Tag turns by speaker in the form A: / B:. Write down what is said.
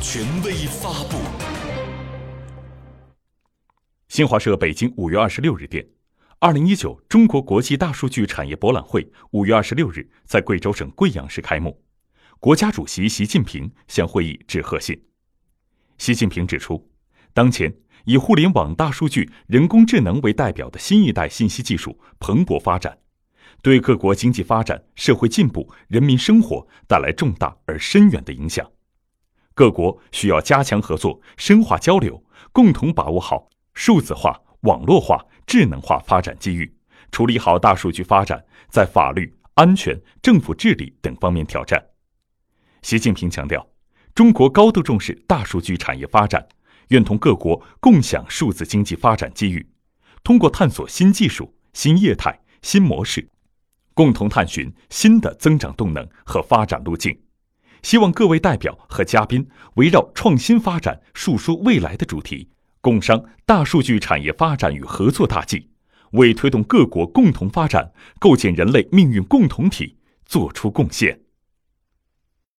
A: 权威发布。
B: 新华社北京五月二十六日电，二零一九中国国际大数据产业博览会五月二十六日在贵州省贵阳市开幕，国家主席习近平向会议致贺信。习近平指出，当前以互联网、大数据、人工智能为代表的新一代信息技术蓬勃发展，对各国经济发展、社会进步、人民生活带来重大而深远的影响。各国需要加强合作，深化交流，共同把握好。数字化、网络化、智能化发展机遇，处理好大数据发展在法律、安全、政府治理等方面挑战。习近平强调，中国高度重视大数据产业发展，愿同各国共享数字经济发展机遇，通过探索新技术、新业态、新模式，共同探寻新的增长动能和发展路径。希望各位代表和嘉宾围绕创新发展、述说未来的主题。共商大数据产业发展与合作大计，为推动各国共同发展、构建人类命运共同体作出贡献。